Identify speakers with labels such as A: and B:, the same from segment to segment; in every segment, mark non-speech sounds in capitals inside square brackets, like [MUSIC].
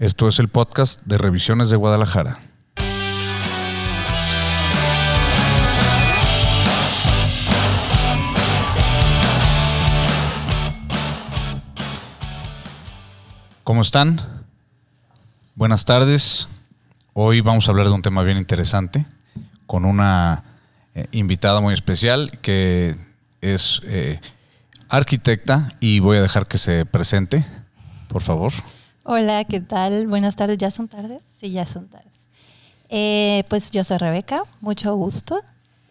A: Esto es el podcast de Revisiones de Guadalajara. ¿Cómo están? Buenas tardes. Hoy vamos a hablar de un tema bien interesante con una eh, invitada muy especial que es eh, arquitecta y voy a dejar que se presente, por favor.
B: Hola, ¿qué tal? Buenas tardes. ¿Ya son tardes? Sí, ya son tardes. Eh, pues yo soy Rebeca, mucho gusto.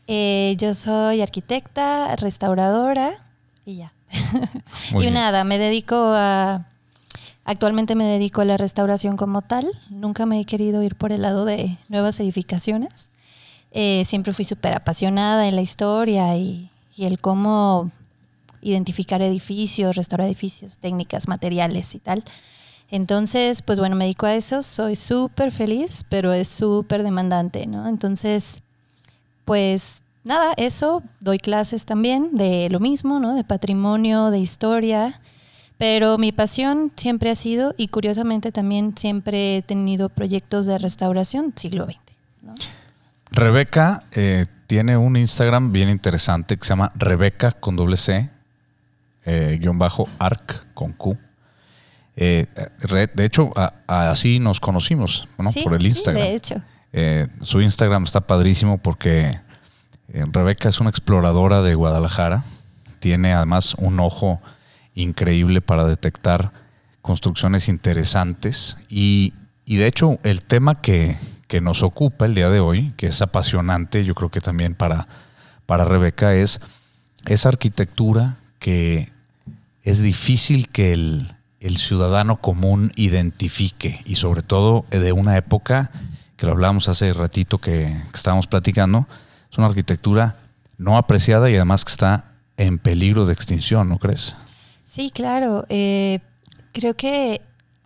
B: Eh, yo soy arquitecta, restauradora y ya. [LAUGHS] y
A: bien.
B: nada, me dedico a... Actualmente me dedico a la restauración como tal. Nunca me he querido ir por el lado de nuevas edificaciones. Eh, siempre fui súper apasionada en la historia y, y el cómo identificar edificios, restaurar edificios, técnicas, materiales y tal. Entonces, pues bueno, me dedico a eso, soy súper feliz, pero es súper demandante, ¿no? Entonces, pues nada, eso, doy clases también de lo mismo, ¿no? De patrimonio, de historia, pero mi pasión siempre ha sido, y curiosamente también siempre he tenido proyectos de restauración siglo XX.
A: Rebeca eh, tiene un Instagram bien interesante que se llama Rebeca con doble C, eh, guion bajo arc con Q. Eh, de hecho, a- a- así nos conocimos, ¿no?
B: Sí,
A: Por el
B: sí,
A: Instagram.
B: de hecho.
A: Eh, su Instagram está padrísimo porque eh, Rebeca es una exploradora de Guadalajara. Tiene además un ojo increíble para detectar construcciones interesantes. Y, y de hecho, el tema que, que nos ocupa el día de hoy, que es apasionante, yo creo que también para, para Rebeca, es esa arquitectura que es difícil que el, el ciudadano común identifique y sobre todo eh, de una época que lo hablábamos hace ratito que, estábamos platicando, es una arquitectura no apreciada y además que está en peligro de extinción, ¿no crees?
B: Sí, claro. eh, creo que,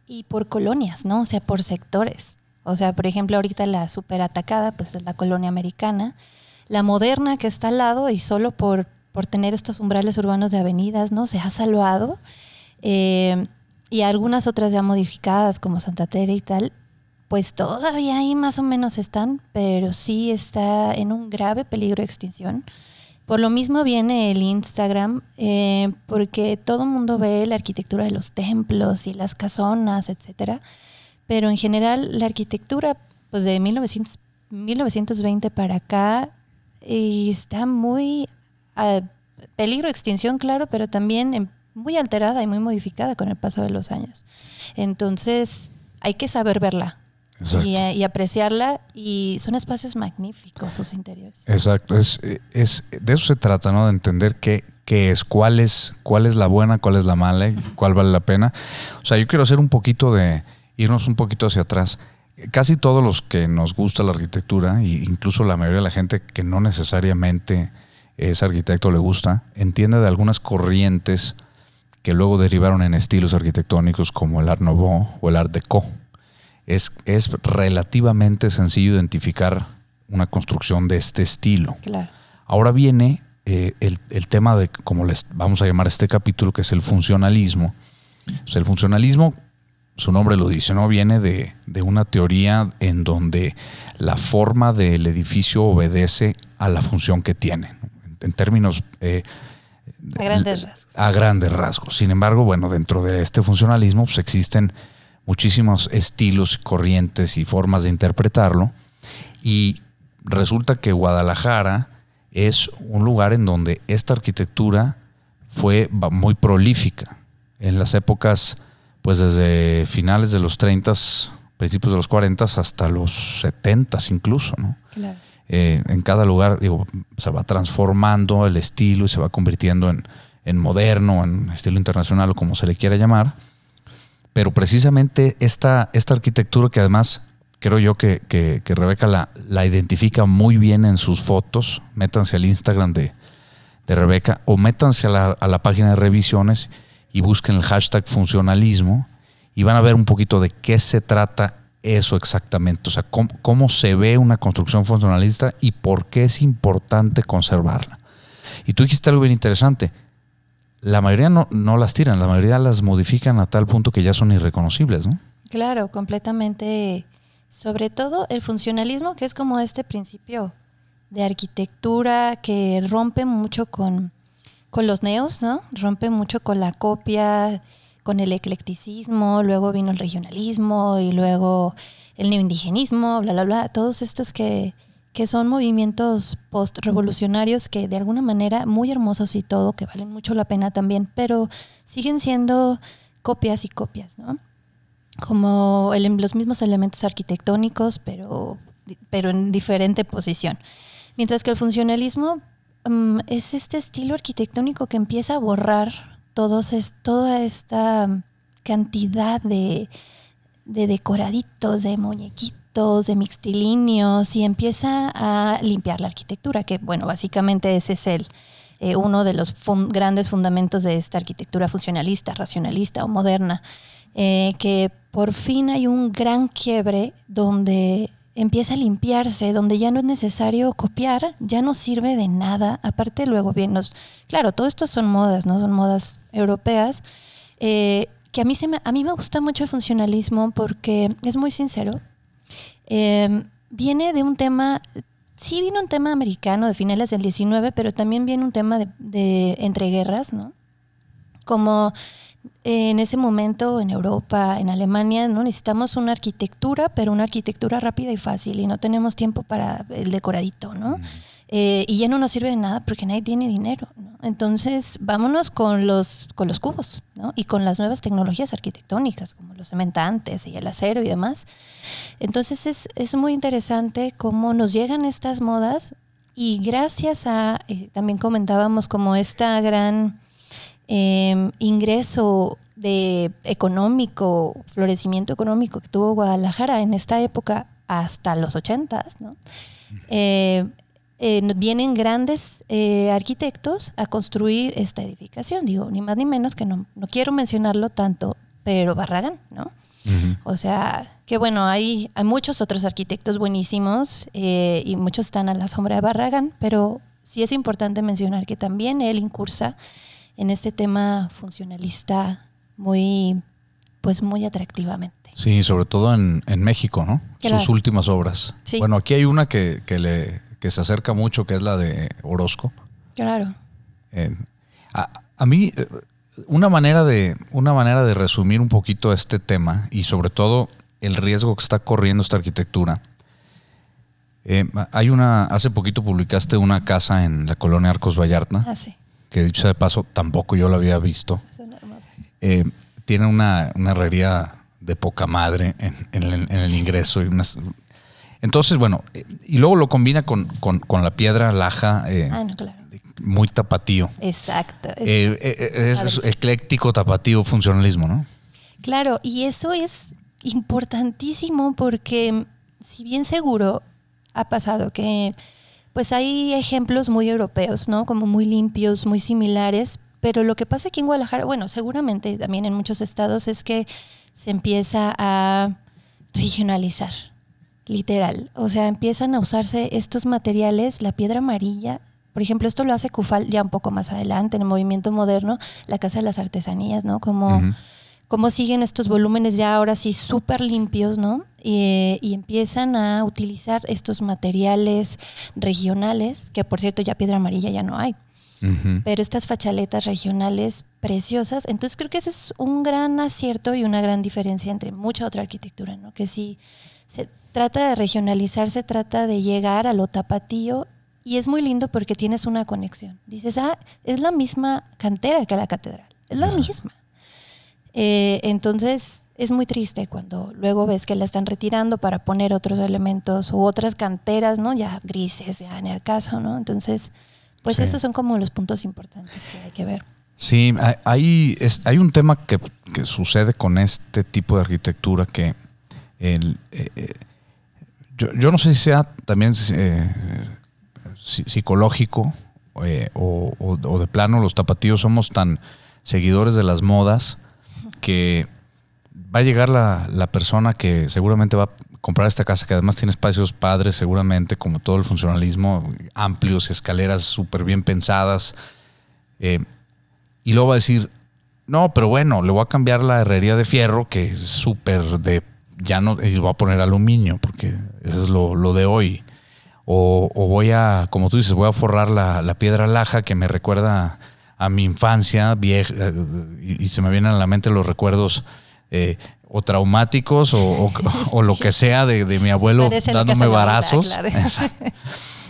B: y por colonias, ¿no? O sea, por sectores. O sea, por ejemplo, ahorita la super atacada, pues es la colonia americana. La moderna que está al lado y solo por, por tener estos umbrales urbanos de avenidas, ¿no? Se ha salvado. Eh, y algunas otras ya modificadas, como Santa Tere y tal, pues todavía ahí más o menos están, pero sí está en un grave peligro de extinción. Por lo mismo viene el Instagram, eh, porque todo el mundo ve la arquitectura de los templos y las casonas, etcétera. Pero en general la arquitectura, pues de 1900, 1920 para acá, eh, está muy a peligro de extinción, claro, pero también en- muy alterada y muy modificada con el paso de los años. Entonces hay que saber verla y, y apreciarla y son espacios magníficos sus interiores.
A: Exacto, es, es, de eso se trata, ¿no? De entender qué, qué es, cuál es, cuál es la buena, cuál es la mala, y cuál vale la pena. O sea, yo quiero hacer un poquito de, irnos un poquito hacia atrás. Casi todos los que nos gusta la arquitectura, e incluso la mayoría de la gente que no necesariamente es arquitecto le gusta, entiende de algunas corrientes que luego derivaron en estilos arquitectónicos como el Art Nouveau o el Art Deco. Es, es relativamente sencillo identificar una construcción de este estilo.
B: Claro.
A: Ahora viene eh, el, el tema de, como les vamos a llamar este capítulo, que es el funcionalismo. Sea, el funcionalismo, su nombre lo dice, ¿no? Viene de, de una teoría en donde la forma del edificio obedece a la función que tiene. en términos... eh,
B: A grandes rasgos.
A: a grandes rasgos. Sin embargo, bueno, dentro de este funcionalismo pues, existen muchísimos estilos, corrientes y formas de interpretarlo. Y resulta que Guadalajara es un lugar en donde esta arquitectura fue muy prolífica. En las épocas, pues desde finales de los 30, principios de los 40 hasta los 70 incluso, ¿no?
B: Claro.
A: Eh, en cada lugar digo, se va transformando el estilo y se va convirtiendo en, en moderno, en estilo internacional o como se le quiera llamar. Pero precisamente esta, esta arquitectura que además creo yo que, que- que Rebeca la, la identifica muy bien en sus fotos, métanse al Instagram de, de Rebeca o métanse a la, a la página de revisiones y busquen el hashtag funcionalismo y van a ver un poquito de qué se trata eso exactamente, o sea, cómo, cómo se ve una construcción funcionalista y por qué es importante conservarla. Y tú dijiste algo bien interesante. La mayoría no, no las tiran, la mayoría las modifican a tal punto que ya son irreconocibles, ¿no?
B: Claro, completamente. Sobre todo el funcionalismo, que es como este principio de arquitectura que rompe mucho con, con los neos, ¿no? Rompe mucho con la copia, con el eclecticismo, luego vino el regionalismo y luego el neoindigenismo, bla, bla, bla. Todos estos que, que son movimientos post-revolucionarios que de alguna manera muy hermosos y todo, que valen mucho la pena también, pero siguen siendo copias y copias, ¿no? Como los mismos elementos arquitectónicos, pero, pero en diferente posición. Mientras que el funcionalismo mm, es este estilo arquitectónico que empieza a borrar todos toda esta cantidad de, de decoraditos, de muñequitos, de mixtilíneos y empieza a limpiar la arquitectura, que bueno, básicamente ese es el, eh, uno de los grandes fundamentos de esta arquitectura funcionalista, racionalista o moderna, eh, que por fin hay un gran quiebre donde empieza a limpiarse, donde ya no es necesario copiar, ya no sirve de nada. Aparte, luego bien, nos, claro, todo esto son modas, ¿no? Son modas europeas. Eh, que a mí, se me, a mí me gusta mucho el funcionalismo porque es muy sincero. Eh, viene de un tema, sí viene un tema americano de finales del 19, pero también viene un tema de, de entreguerras, ¿no? Como en ese momento en Europa, en Alemania, no necesitamos una arquitectura, pero una arquitectura rápida y fácil y no tenemos tiempo para el decoradito, ¿no? Eh, y ya no nos sirve de nada porque nadie tiene dinero. Entonces, vámonos con los, con los cubos ¿no? y con las nuevas tecnologías arquitectónicas, como los cementantes y el acero y demás. Entonces, es, es muy interesante cómo nos llegan estas modas y gracias a, eh, también comentábamos como esta gran Em, ingreso de económico, florecimiento económico que tuvo Guadalajara en esta época hasta los ochentas, ¿no? Eh, eh, vienen grandes eh, arquitectos a construir esta edificación, digo, ni más ni menos que no, no quiero mencionarlo tanto, pero Barragán, ¿no? O sea, que bueno, hay, hay muchos otros arquitectos buenísimos y muchos están a la sombra de Barragán, pero sí es importante mencionar que también él incursa en este tema funcionalista muy, pues muy atractivamente.
A: Sí, sobre todo en, México, ¿no? Sus últimas obras. Bueno, aquí hay una que, le, se acerca mucho, que es la de Orozco.
B: Claro.
A: Eh, a, mí, eh, una manera, de, una manera de resumir un poquito este tema y sobre todo el riesgo que está corriendo esta arquitectura. Eh, hay una, hace poquito publicaste una casa en la colonia Arcos Vallarta.
B: Ah, sí
A: que dicho de paso, tampoco yo lo había visto. Eh, tiene una, herrería de poca madre en, el, ingreso. Y unas, entonces, bueno, eh, y luego lo combina con, la piedra laja. Eh,
B: ah,
A: muy tapatío.
B: Exacto.
A: Es, ecléctico, tapatío, funcionalismo, ¿no?
B: Claro, y eso es importantísimo porque, si bien seguro ha pasado que pues hay ejemplos muy europeos, ¿no? Como muy limpios, muy similares, pero lo que pasa aquí en Guadalajara, bueno, seguramente también en muchos estados es que se empieza a regionalizar, literal. O sea, empiezan a usarse estos materiales, la piedra amarilla. Por ejemplo, esto lo hace Cufal ya un poco más adelante, en el movimiento moderno, la Casa de las Artesanías, ¿no? Como cómo siguen estos volúmenes ya ahora sí súper limpios, ¿no? y empiezan a utilizar estos materiales regionales, que por cierto ya piedra amarilla ya no hay. Pero estas fachaletas regionales preciosas, entonces creo que ese es un gran acierto y una gran diferencia entre mucha otra arquitectura, ¿no? Que si se trata de regionalizar, se trata de llegar a lo tapatío y es muy lindo porque tienes una conexión. Dices, ah, es la misma cantera que la catedral, es la misma. Eh, entonces es muy triste cuando luego ves que la están retirando para poner otros elementos u otras canteras, ¿no? Ya grises, ya en el caso, ¿no? Entonces, pues esos son como los puntos importantes que hay que ver.
A: Sí, hay, hay un tema que, sucede con este tipo de arquitectura que el, eh, eh, yo, no sé si sea también psicológico o, o, de plano los tapatíos somos tan seguidores de las modas que va a llegar la, persona que seguramente va a comprar esta casa, que además tiene espacios padres, seguramente, como todo el funcionalismo, amplios, escaleras súper bien pensadas. Eh, y luego va a decir, no, pero bueno, le voy a cambiar la herrería de fierro, que es súper de, ya no, y voy a poner aluminio, porque eso es lo, lo de hoy. O, o, voy a, como tú dices, voy a forrar la, la piedra laja que me recuerda a mi infancia vieja y, y, se me vienen a la mente los recuerdos eh, o traumáticos o, o, [LAUGHS] o, lo que sea de, de mi abuelo dándome varazos. Claro. [LAUGHS]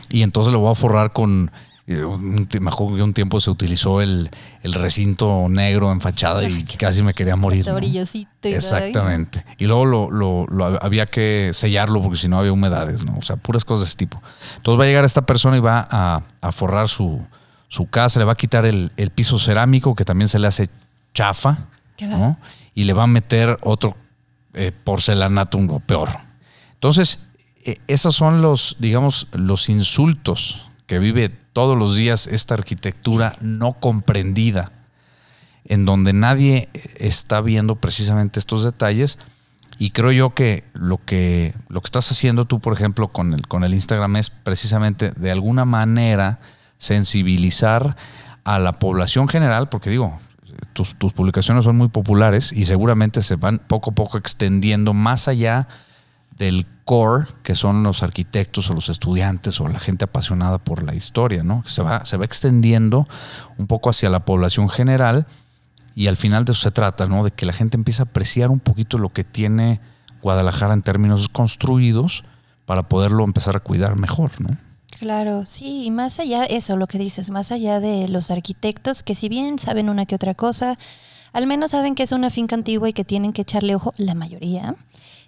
A: Y entonces lo voy a forrar con, me acuerdo que un tiempo se utilizó el, el recinto negro en fachada y casi me quería morir.
B: ¿no? brillosito y
A: Exactamente. Y luego lo, lo, lo, había que sellarlo porque si no había humedades, ¿no? O sea, puras cosas de ese tipo. Entonces va a llegar esta persona y va a, a forrar su, su, casa, le va a quitar el, el, piso cerámico que también se le hace chafa, claro. ¿no? Y le va a meter otro eh, porcelanato o peor. Entonces, eh, esos son los, digamos, los insultos que vive todos los días esta arquitectura no comprendida, en donde nadie está viendo precisamente estos detalles. Y creo yo que lo que, lo que estás haciendo tú, por ejemplo, con el, con el Instagram es precisamente de alguna manera sensibilizar a la población general, porque digo, tus, tus publicaciones son muy populares y seguramente se van poco a poco extendiendo más allá del core, que son los arquitectos o los estudiantes o la gente apasionada por la historia, ¿no? Se va, se va extendiendo un poco hacia la población general y al final de eso se trata, ¿no? De que la gente empiece a apreciar un poquito lo que tiene Guadalajara en términos construidos para poderlo empezar a cuidar mejor, ¿no?
B: Claro, sí, y más allá de eso, lo que dices, más allá de los arquitectos, que si bien saben una que otra cosa, al menos saben que es una finca antigua y que tienen que echarle ojo, la mayoría,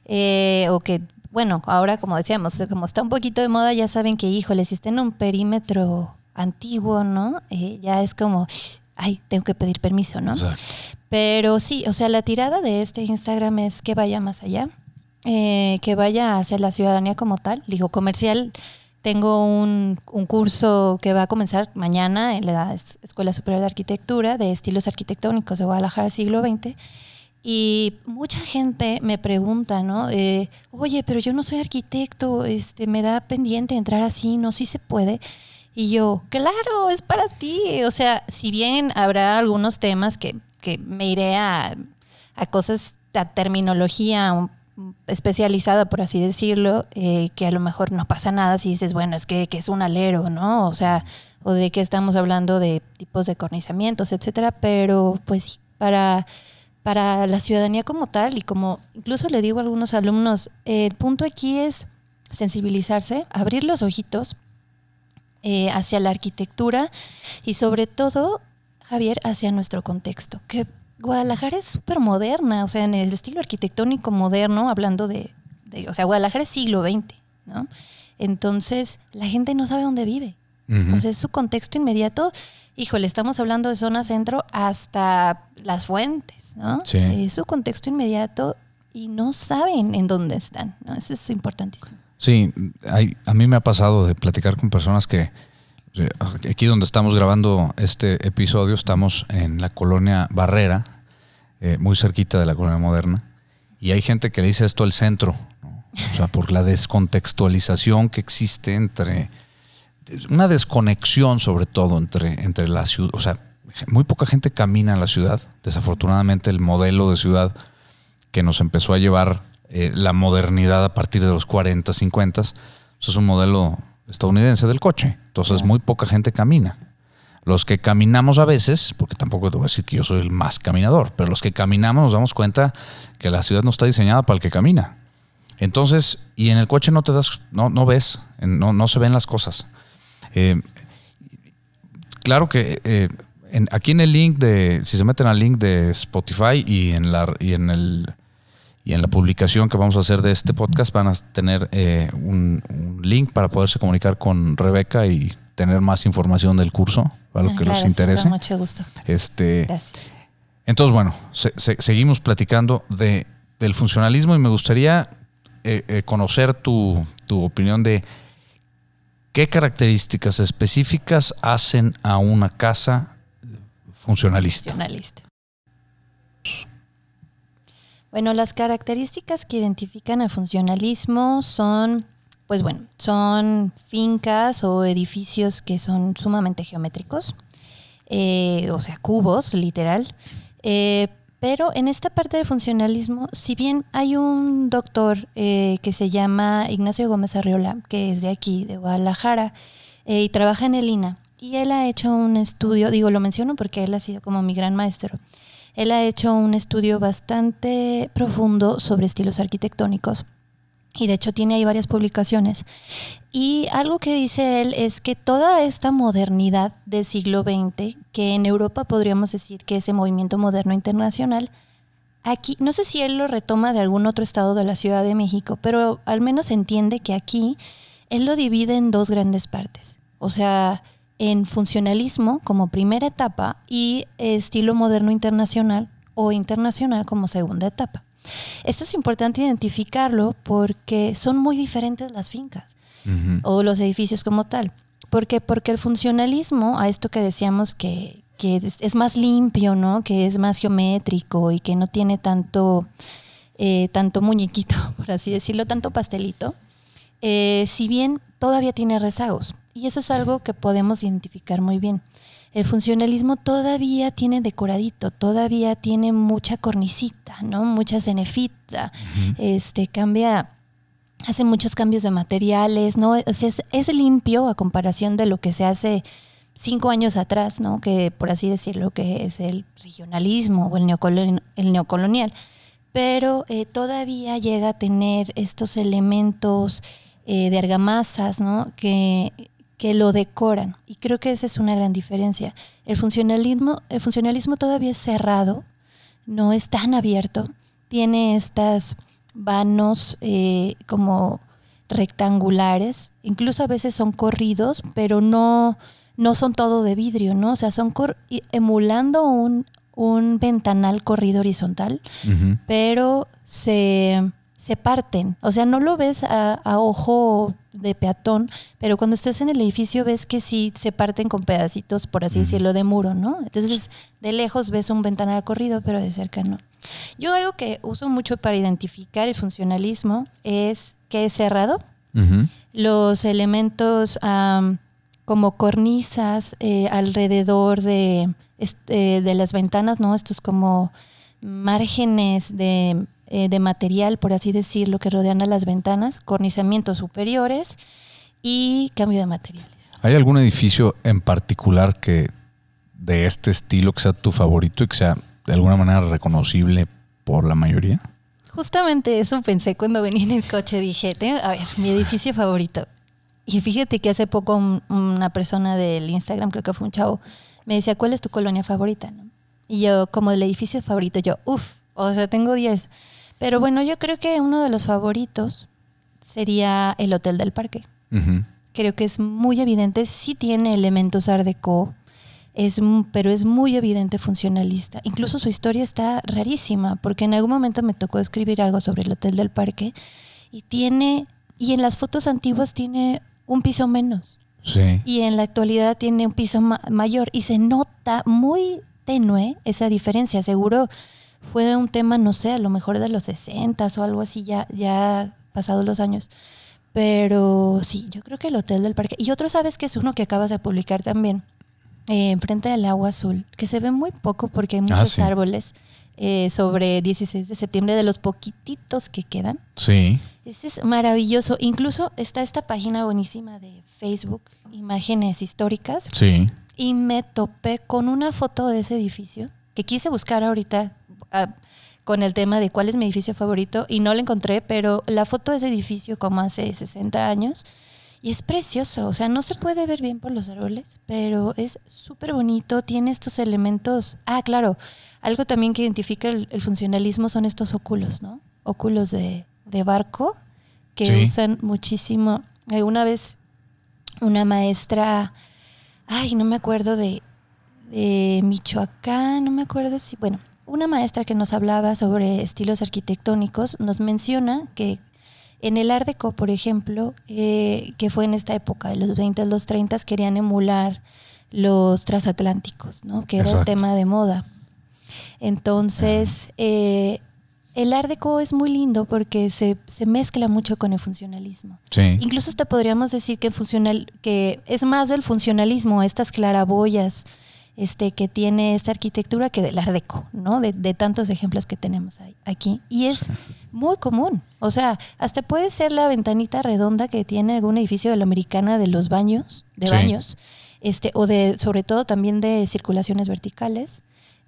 B: eh, o que, bueno, ahora como decíamos, como está un poquito de moda, ya saben que, híjole, si está en un perímetro antiguo, ¿no? Eh, ya es como, ay, tengo que pedir permiso, ¿no? Exacto. Pero sí, o sea, la tirada de este Instagram es que vaya más allá, eh, que vaya hacia la ciudadanía como tal. Digo, comercial, tengo un, un, curso que va a comenzar mañana en la Escuela Superior de Arquitectura de estilos arquitectónicos de Guadalajara siglo XX y mucha gente me pregunta, ¿no? Eh, Oye, pero yo no soy arquitecto, este, me da pendiente entrar así, ¿no? Sí se puede. Y yo, claro, es para ti. O sea, si bien habrá algunos temas que, que me iré a, a, cosas, a terminología especializada, por así decirlo, eh, que a lo mejor no pasa nada si dices, bueno, es que, que es un alero, ¿no? O sea, o de que estamos hablando de tipos de cornizamientos, etcétera, pero pues sí, para para la ciudadanía como tal y como incluso le digo a algunos alumnos, el punto aquí es sensibilizarse, abrir los ojitos eh, hacia la arquitectura y sobre todo, Javier, hacia nuestro contexto, que Guadalajara es súper moderna, o sea, en el estilo arquitectónico moderno, hablando de, de, o sea, Guadalajara es siglo XX, ¿no? Entonces, la gente no sabe dónde vive. Uh -huh. O sea, es su contexto inmediato. Híjole, estamos hablando de zona centro hasta las fuentes. ¿no?
A: Sí.
B: Eh, su contexto inmediato y no saben en dónde están. ¿no? Eso es importantísimo.
A: Sí, hay, a mí me ha pasado de platicar con personas que eh, aquí donde estamos grabando este episodio estamos en la colonia Barrera, eh, muy cerquita de la colonia moderna, y hay gente que le dice esto el centro, ¿no? o sea, por la descontextualización que existe entre una desconexión sobre todo entre, entre la ciudad, o sea, muy poca gente camina en la ciudad. Desafortunadamente el modelo de ciudad que nos empezó a llevar eh, la modernidad a partir de los 40, 50, eso es un modelo estadounidense del coche. Entonces muy poca gente camina. Los que caminamos a veces, porque tampoco te voy a decir que yo soy el más caminador, pero los que caminamos nos damos cuenta que la ciudad no está diseñada para el que camina. Entonces, y en el coche no te das, no, no ves, no, no se ven las cosas. Eh, claro que eh, aquí en el link de, si se meten al link de Spotify y en la y en el y en la publicación que vamos a hacer de este podcast van a tener eh, un, un, link para poderse comunicar con Rebeca y tener más información del curso para lo que
B: claro,
A: les interese.
B: Con mucho gusto.
A: Este,
B: Gracias.
A: Entonces, bueno, se, se, seguimos platicando de, del funcionalismo y me gustaría eh, eh, conocer tu, tu opinión de qué características específicas hacen a una casa funcionalista.
B: funcionalista. Bueno, las características que identifican el funcionalismo son, pues bueno, son fincas o edificios que son sumamente geométricos, eh, o sea, cubos, literal, Eh, pero en esta parte del funcionalismo, si bien hay un doctor eh, que se llama Ignacio Gómez Arriola, que es de aquí, de Guadalajara, y trabaja en el INA, y él ha hecho un estudio, digo, lo menciono porque él ha sido como mi gran maestro, él ha hecho un estudio bastante profundo sobre estilos arquitectónicos y de hecho tiene ahí varias publicaciones. Y algo que dice él es que toda esta modernidad del siglo XX, que en Europa podríamos decir que ese movimiento moderno internacional, aquí, no sé si él lo retoma de algún otro estado de la Ciudad de México, pero al menos entiende que aquí él lo divide en dos grandes partes. O sea, en funcionalismo como primera etapa y estilo moderno internacional o internacional como segunda etapa. Esto es importante identificarlo porque son muy diferentes las fincas o los edificios como tal. ¿Por Porque el funcionalismo, a esto que decíamos que, es más limpio, ¿no? Que es más geométrico y que no tiene tanto, eh, tanto muñequito, [LAUGHS] por así decirlo, tanto pastelito. Eh, si bien todavía tiene rezagos. Y eso es algo que podemos identificar muy bien el funcionalismo todavía tiene decoradito, todavía tiene mucha cornicita, ¿no? Mucha cenefita, este, cambia, hace muchos cambios de materiales, ¿no? es, limpio a comparación de lo que se hace cinco años atrás, ¿no? Que por así decirlo, que es el regionalismo o el, el neocolonial. Pero eh, todavía llega a tener estos elementos eh, de argamasas, ¿no? Que que lo decoran. Y creo que esa es una gran diferencia. El funcionalismo, el funcionalismo todavía es cerrado, no es tan abierto. Tiene estas vanos eh, como rectangulares, incluso a veces son corridos, pero no, no son todo de vidrio, ¿no? O sea, son emulando un, un ventanal corrido horizontal, pero se se parten. O sea, no lo ves a, ojo de peatón, pero cuando estés en el edificio ves que sí se parten con pedacitos, por así decirlo, de muro, ¿no? Entonces, de lejos ves un ventanal corrido, pero de cerca no. Yo algo que uso mucho para identificar el funcionalismo es que es cerrado. Los elementos como cornisas eh, alrededor de, eh, de las ventanas, ¿no? Estos como márgenes de eh, de material, por así decirlo, que rodean a las ventanas, cornizamientos superiores y cambio de materiales.
A: ¿Hay algún edificio en particular que de este estilo que sea tu favorito y que sea de alguna manera reconocible por la mayoría?
B: Justamente eso pensé cuando venía en el coche. Dije, a ver, mi edificio favorito. Y fíjate que hace poco una persona del Instagram, creo que fue un chavo, me decía, ¿cuál es tu colonia favorita? Y yo, como el edificio favorito, yo, uff, o sea, tengo 10. Pero bueno, yo creo que uno de los favoritos sería el Hotel del Parque. Creo que es muy evidente, sí tiene elementos art deco, es, pero es muy evidente funcionalista. Incluso su historia está rarísima, porque en algún momento me tocó escribir algo sobre el Hotel del Parque y tiene, y en las fotos antiguas tiene un piso menos.
A: Sí.
B: Y en la actualidad tiene un piso mayor y se nota muy tenue esa diferencia. Seguro fue un tema, no sé, a lo mejor de los 60 o algo así, ya, ya pasados los años. Pero sí, yo creo que el Hotel del Parque. Y otro, ¿sabes que es uno que acabas de publicar también? Eh, enfrente del agua azul, que se ve muy poco porque hay ah, muchos árboles. Eh, sobre 16 de septiembre, de los poquititos que quedan.
A: Sí.
B: Ese es maravilloso. Incluso está esta página buenísima de Facebook, Imágenes Históricas.
A: Sí.
B: Y me topé con una foto de ese edificio que quise buscar ahorita con el tema de cuál es mi edificio favorito y no lo encontré, pero la foto de ese edificio como hace 60 años y es precioso, o sea, no se puede ver bien por los árboles, pero es súper bonito, tiene estos elementos. Ah, claro, algo también que identifica el, funcionalismo son estos óculos, ¿no? Óculos de, barco que usan muchísimo. Alguna vez una maestra, ay, no me acuerdo de, de Michoacán, no me acuerdo si, bueno, una maestra que nos hablaba sobre estilos arquitectónicos nos menciona que en el Art Deco, por ejemplo, eh, que fue en esta época de los 20 a los 30, querían emular los transatlánticos, ¿no? que era el tema de moda. Entonces, eh, el Art Deco es muy lindo porque se, mezcla mucho con el funcionalismo. Incluso hasta podríamos decir que, funcional, que es más del funcionalismo, estas claraboyas este, que tiene esta arquitectura que del Ardeco, ¿no? De, tantos ejemplos que tenemos aquí. Y es muy común. O sea, hasta puede ser la ventanita redonda que tiene algún edificio de la americana de los baños, de baños, este, o de, sobre todo también de circulaciones verticales.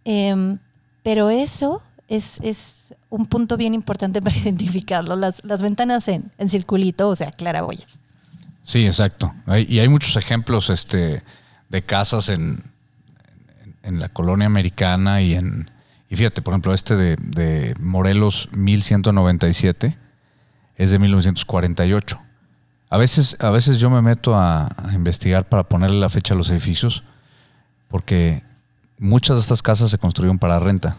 B: Em, pero eso es, es, un punto bien importante [LAUGHS] para identificarlo. Las, las ventanas en, en, circulito, o sea, claraboyas.
A: Sí, exacto. y hay muchos ejemplos este, de casas en, en, la colonia americana y en... Y fíjate, por ejemplo, este de, de Morelos 1197 es de 1948. A veces, a veces yo me meto a, a, investigar para ponerle la fecha a los edificios, porque muchas de estas casas se construyeron para renta.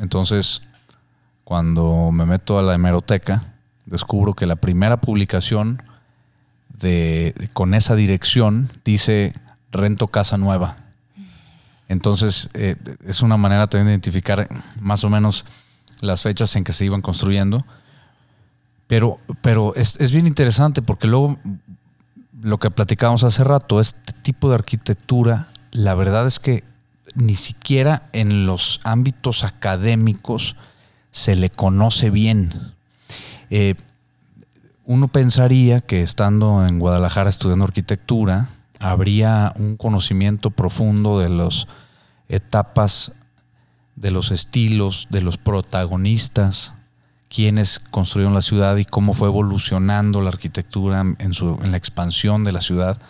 A: Entonces, cuando me meto a la hemeroteca, descubro que la primera publicación de, con esa dirección dice rento casa nueva. Entonces, eh, es una manera también de identificar más o menos las fechas en que se iban construyendo. Pero, pero es, es bien interesante porque luego lo que platicábamos hace rato, este tipo de arquitectura, la verdad es que ni siquiera en los ámbitos académicos se le conoce bien. Eh, uno pensaría que estando en Guadalajara estudiando arquitectura, habría un conocimiento profundo de las etapas, de los estilos, de los protagonistas, quienes construyeron la ciudad y cómo fue evolucionando la arquitectura en, su, en la expansión de la ciudad.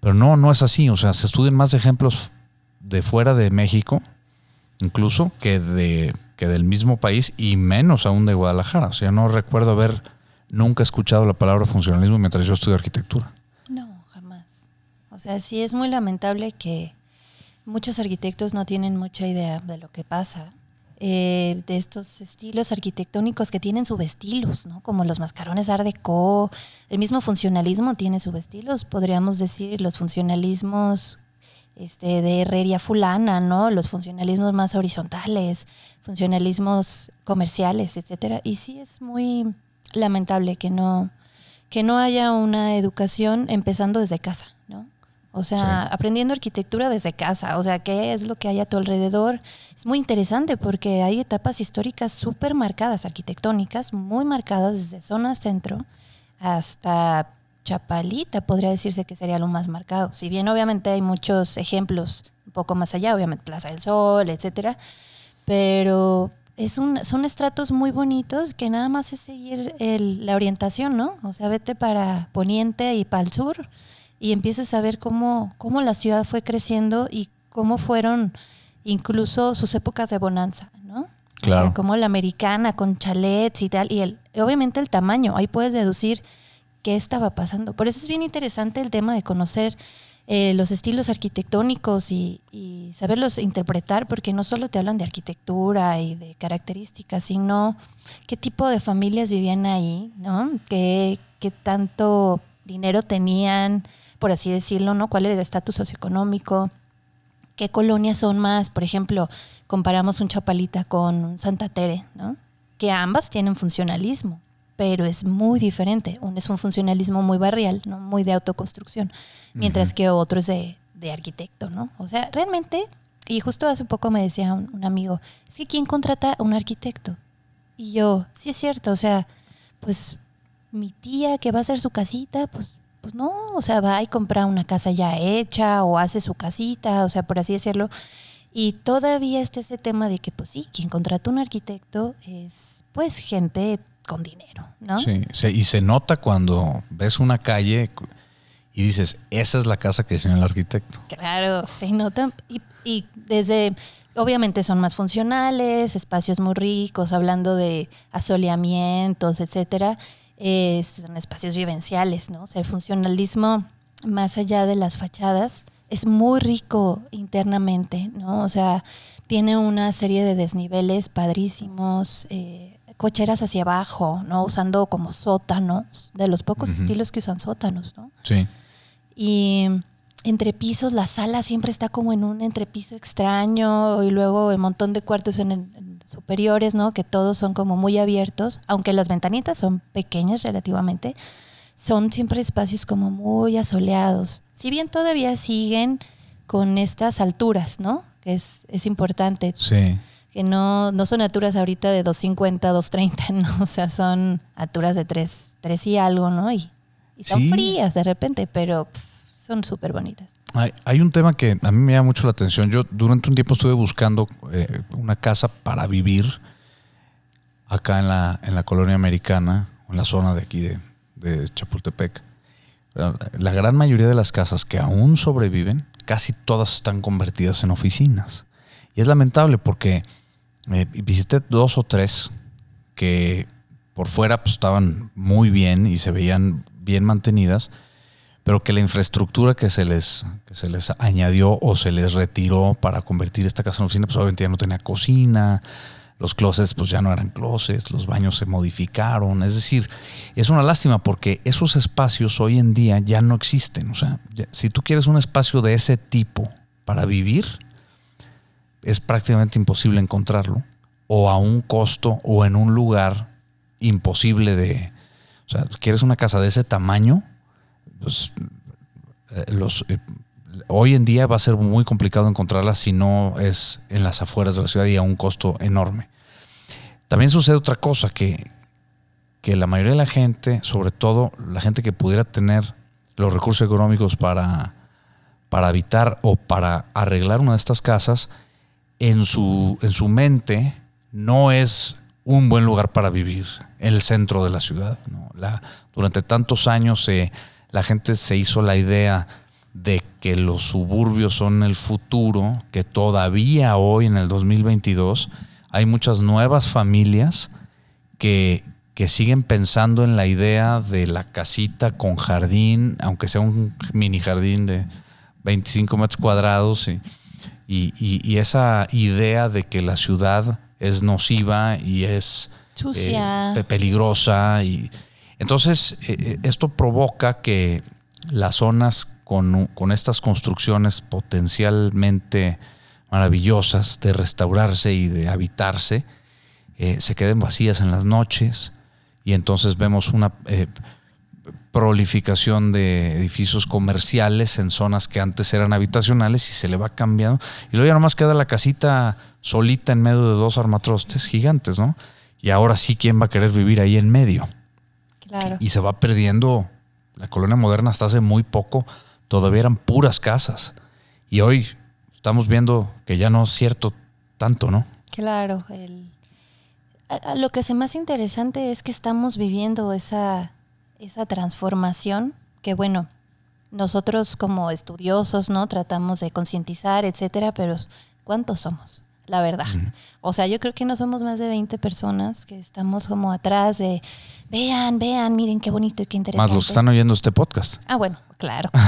A: Pero no, no es así. O sea, se estudian más ejemplos de fuera de México, incluso, que, de, que del mismo país y menos aún de Guadalajara. O sea, no recuerdo haber nunca escuchado la palabra funcionalismo mientras yo estudio arquitectura.
B: O sea, sí es muy lamentable que muchos arquitectos no tienen mucha idea de lo que pasa. Eh, de estos estilos arquitectónicos que tienen subestilos, ¿no? Como los mascarones Art Deco, el mismo funcionalismo tiene subestilos, podríamos decir los funcionalismos este, de herrería fulana, ¿no? Los funcionalismos más horizontales, funcionalismos comerciales, etcétera. Y sí es muy lamentable que no, que no haya una educación empezando desde casa. O sea, aprendiendo arquitectura desde casa, o sea, qué es lo que hay a tu alrededor. Es muy interesante porque hay etapas históricas súper marcadas, arquitectónicas, muy marcadas desde zona centro hasta Chapalita podría decirse que sería lo más marcado. Si bien obviamente hay muchos ejemplos un poco más allá, obviamente Plaza del Sol, etcétera, pero es un, son estratos muy bonitos que nada más es seguir la orientación, ¿no? O sea, vete para Poniente y para el sur y empiezas a ver cómo, cómo la ciudad fue creciendo y cómo fueron incluso sus épocas de bonanza, ¿no?
A: Claro.
B: O sea, como la americana con chalets y tal, y el, obviamente el tamaño, ahí puedes deducir qué estaba pasando. Por eso es bien interesante el tema de conocer eh, los estilos arquitectónicos y, saberlos interpretar, porque no solo te hablan de arquitectura y de características, sino qué tipo de familias vivían ahí, ¿no? ¿Qué, qué tanto dinero tenían, por así decirlo, ¿no? ¿Cuál era el estatus socioeconómico? ¿Qué colonias son más? Por ejemplo, comparamos un Chapalita con Santa Tere, ¿no? Que ambas tienen funcionalismo pero es muy diferente. Uno es un funcionalismo muy barrial, ¿no? muy de autoconstrucción, mientras que otro es de, arquitecto, ¿no? O sea, realmente, y justo hace poco me decía un, amigo, es que ¿quién contrata a un arquitecto? Y yo, sí es cierto, o sea, pues mi tía que va a hacer su casita, pues, pues no, o sea, va y compra una casa ya hecha o hace su casita, o sea, por así decirlo. Y todavía está ese tema de que, pues sí, quien contrata un arquitecto es, pues, gente con dinero, ¿no?
A: Sí, y se nota cuando ves una calle y dices, esa es la casa que diseñó el arquitecto.
B: Claro, se nota. Y, desde, obviamente son más funcionales, espacios muy ricos, hablando de asoleamientos, etcétera. Son espacios vivenciales, ¿no? O sea, el funcionalismo, más allá de las fachadas, es muy rico internamente, ¿no? O sea, tiene una serie de desniveles padrísimos. Eh, cocheras hacia abajo, ¿no? Usando como sótanos, de los pocos estilos que usan sótanos, ¿no?
A: Sí.
B: Y entre pisos, la sala siempre está como en un entrepiso extraño y luego el montón de cuartos en, superiores, ¿no? Que todos son como muy abiertos, aunque las ventanitas son pequeñas relativamente, son siempre espacios como muy asoleados. Si bien todavía siguen con estas alturas, ¿no? Que es, es importante.
A: Sí.
B: Que no, no son alturas ahorita de 250, 230, [LAUGHS] ¿no? O sea, son alturas de 3, 3 y algo, ¿no? Y, y son
A: Sí.
B: frías de repente, pero pff, son súper bonitas.
A: Hay, hay un tema que a mí me llama mucho la atención. Yo durante un tiempo estuve buscando eh, una casa para vivir acá en la, en la colonia americana, en la zona de aquí de, de Chapultepec. La gran mayoría de las casas que aún sobreviven, casi todas están convertidas en oficinas. Y es lamentable porque eh, visité dos o tres que por fuera pues, estaban muy bien y se veían bien mantenidas, pero que la infraestructura que se les, que se les añadió o se les retiró para convertir esta casa en oficina, pues obviamente ya no tenía cocina, los closets pues ya no eran closets, los baños se modificaron, es decir, es una lástima porque esos espacios hoy en día ya no existen, o sea, si tú quieres un espacio de ese tipo para vivir, es prácticamente imposible encontrarlo o a un costo o en un lugar imposible de, o sea, quieres una casa de ese tamaño, pues eh, los eh, hoy en día va a ser muy complicado encontrarla si no es en las afueras de la ciudad y a un costo enorme. También sucede otra cosa que que la mayoría de la gente, sobre todo la gente que pudiera tener los recursos económicos para para habitar o para arreglar una de estas casas, en su, en su mente no es un buen lugar para vivir, el centro de la ciudad. durante tantos años eh, la gente se hizo la idea de que los suburbios son el futuro, que todavía hoy en el 2022 hay muchas nuevas familias que, que siguen pensando en la idea de la casita con jardín, aunque sea un mini jardín de 25 metros cuadrados y, y- y- y esa idea de que la ciudad es nociva y es eh, pe- peligrosa y entonces eh, eh, esto provoca que las zonas con, estas construcciones potencialmente maravillosas de restaurarse y de habitarse eh, se queden vacías en las noches y entonces vemos una eh, prolificación de edificios comerciales en zonas que antes eran habitacionales y se le va cambiando. Y luego ya nomás queda la casita solita en medio de dos armatrostes gigantes, ¿no? Y ahora sí, ¿quién va a querer vivir ahí en medio?
B: Claro.
A: Y se va perdiendo. La colonia moderna hasta hace muy poco todavía eran puras casas. Y hoy estamos viendo que ya no es cierto tanto, ¿no?
B: Claro, el- a- a lo que se más interesante es que estamos viviendo esa, esa transformación que bueno, nosotros como estudiosos, ¿no? Tratamos de concientizar, etcétera, pero ¿cuántos somos? La verdad. O sea, yo creo que no somos más de 20 personas que estamos como atrás de, vean, vean, miren qué bonito y qué interesante.
A: Más los que están oyendo este podcast.
B: Ah, bueno, claro. [LAUGHS]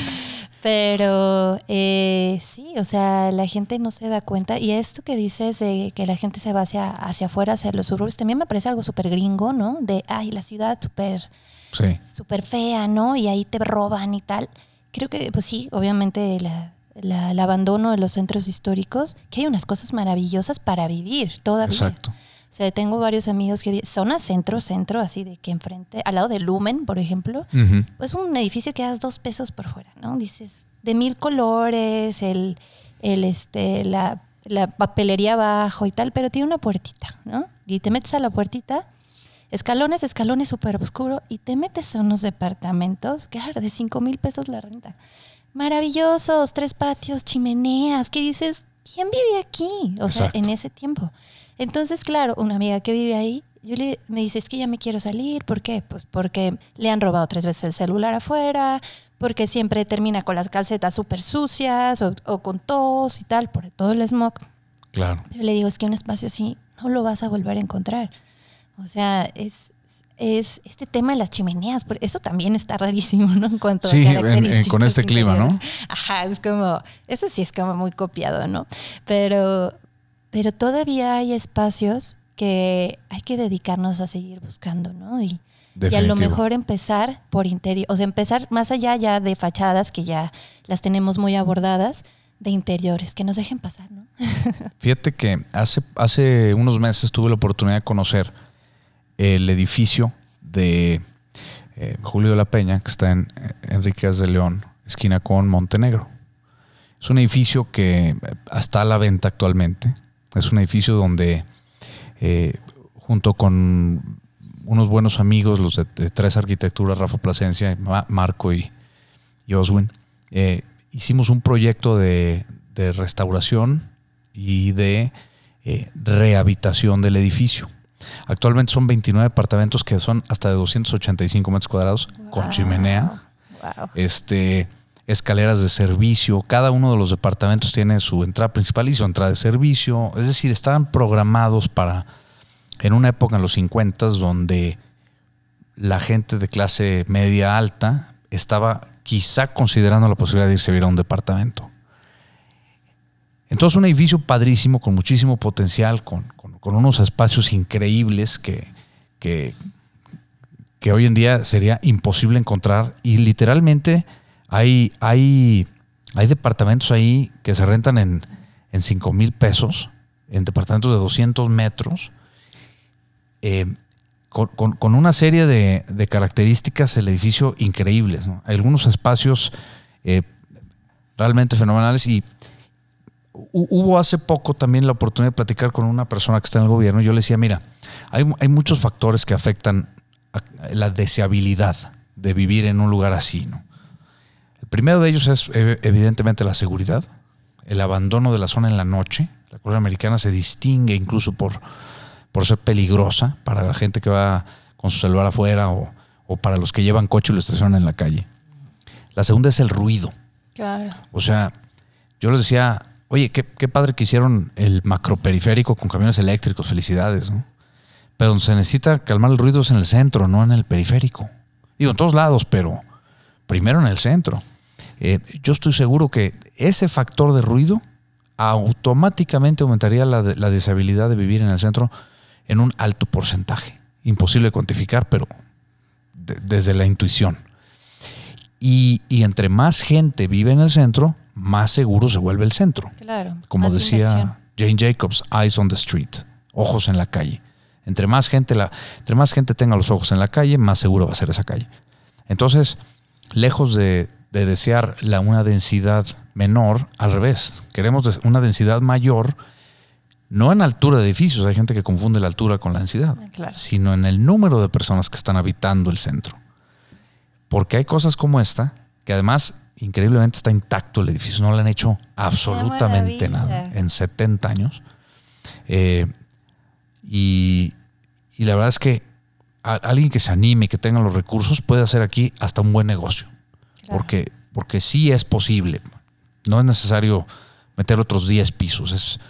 B: [LAUGHS] Pero eh, sí, o sea, la gente no se da cuenta. Y esto que dices de que la gente se va hacia, hacia afuera, hacia los suburbios, también me parece algo súper gringo, ¿no? De, ay, la ciudad súper
A: Sí.
B: súper fea, ¿no? Y ahí te roban y tal. Creo que, pues sí, obviamente la- la- el abandono de los centros históricos, que hay unas cosas maravillosas para vivir todavía.
A: Exacto.
B: O sea, tengo varios amigos que vi- zona centro, centro, así de que enfrente, al lado de Lumen, por ejemplo,
A: Ujú.
B: pues un edificio que das dos pesos por fuera, ¿no? Dices, de mil colores, el, el este, la, la papelería abajo y tal, pero tiene una puertita, ¿no? Y te metes a la puertita, escalones, escalones súper oscuro, y te metes a unos departamentos, claro, de cinco mil pesos la renta. Maravillosos, tres patios, chimeneas, que dices, ¿quién vive aquí? O sea,
A: Exacto.
B: en ese tiempo. Entonces, claro, una amiga que vive ahí, yo le, me dice, es que ya me quiero salir. ¿Por qué? Pues porque le han robado tres veces el celular afuera, porque siempre termina con las calcetas súper sucias o, o con tos y tal, por todo el smog.
A: Claro.
B: Pero le digo, es que un espacio así no lo vas a volver a encontrar. O sea, es, es este tema de las chimeneas, eso también está rarísimo, ¿no? En cuanto
A: Sí,
B: a
A: en- en-
B: características
A: con este clima, ¿no?
B: Ajá, es como, eso sí es como muy copiado, ¿no? Pero, pero todavía hay espacios que hay que dedicarnos a seguir buscando, ¿no? Y, y a lo mejor empezar por interior, o sea, empezar más allá ya de fachadas que ya las tenemos muy abordadas, de interiores, que nos dejen pasar, ¿no? [LAUGHS]
A: Fíjate que hace, hace unos meses tuve la oportunidad de conocer el edificio de eh, Julio de la Peña, que está en eh, Enríquez de León, esquina con Montenegro. Es un edificio que está a la venta actualmente. Es un edificio donde, eh, junto con unos buenos amigos, los de, Tres Arquitecturas, Rafa Plasencia, Marco y, Oswin, eh, hicimos un proyecto de, restauración y de eh, rehabilitación del edificio. Actualmente son 29 departamentos que son hasta de 285 metros cuadrados con chimenea. Este, escaleras de servicio. Cada uno de los departamentos tiene su entrada principal y su entrada de servicio. Es decir, estaban programados para, en una época en los 50 donde la gente de clase media alta estaba quizá considerando la posibilidad de irse a vivir a un departamento. Entonces un edificio padrísimo, con muchísimo potencial, con, unos espacios increíbles que, que, que, hoy en día sería imposible encontrar y literalmente hay, hay, hay departamentos ahí que se rentan en, en 5 mil pesos, en departamentos de 200 metros, eh, con, una serie de, características el edificio increíbles. Algunos espacios eh, realmente fenomenales y hubo hace poco también la oportunidad de platicar con una persona que está en el gobierno. Y yo le decía, mira, hay, hay muchos factores que afectan la deseabilidad de vivir en un lugar así. ¿no? El primero de ellos es evidentemente la seguridad, el abandono de la zona en la noche. La colonia americana se distingue incluso por por ser peligrosa para la gente que va con su celular afuera o, para los que llevan coche y lo estacionan en la calle. La segunda es el ruido.
B: Claro.
A: O sea, yo les decía, oye, qué, padre que hicieron el macroperiférico con camiones eléctricos, felicidades, ¿no? Pero se necesita calmar el ruido es en el centro, no en el periférico. Digo, en todos lados, pero primero en el centro. Eh, yo estoy seguro que ese factor de ruido automáticamente aumentaría la, la deshabilidad de vivir en el centro en un alto porcentaje. Imposible de cuantificar, pero desde la intuición. Y, entre más gente vive en el centro, más seguro se vuelve el centro.
B: Claro.
A: Como decía Jane Jacobs, eyes on the street, ojos en la calle. Entre más gente la, entre más gente tenga los ojos en la calle, más seguro va a ser esa calle. Entonces, lejos de, de desear la, una densidad menor, al revés, queremos una densidad mayor no en altura de edificios, hay gente que confunde la altura con la densidad,
B: ah,
A: sino en el número de personas que están habitando el centro. Porque hay cosas como esta, que además increíblemente está intacto el edificio, no le han hecho absolutamente nada en 70 años. Eh, y, la verdad es que alguien que se anime, que tenga los recursos, puede hacer aquí hasta un buen negocio. Porque, porque sí es posible. No es necesario meter otros 10 pisos. Es,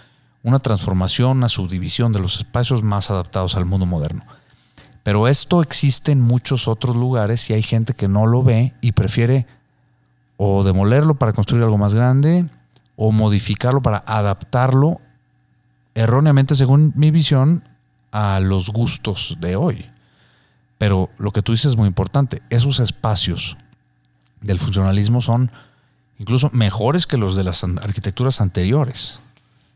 A: una transformación, una subdivisión de los espacios más adaptados al mundo moderno. Pero esto existe en muchos otros lugares y hay gente que no lo ve y prefiere o demolerlo para construir algo más grande o modificarlo para adaptarlo erróneamente, según mi visión, a los gustos de hoy. Pero lo que tú dices es muy importante. Esos espacios del funcionalismo son incluso mejores que los de las arquitecturas anteriores.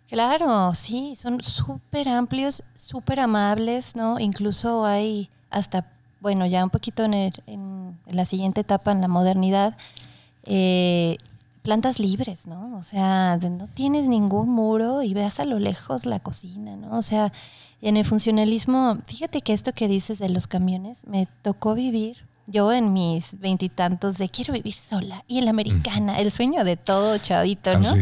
B: Claro, sí, son súper amplios, súper amables, ¿no? Incluso hay hasta, bueno, ya un poquito en, en, la siguiente etapa, en la modernidad, eh, plantas libres, ¿no? O sea, no tienes ningún muro y ves a lo lejos la cocina, ¿no? O sea, en el funcionalismo, fíjate que esto que dices de los camiones, me tocó vivir yo en mis veintitantos de quiero vivir sola y en la americana, el sueño de todo chavito, ¿no?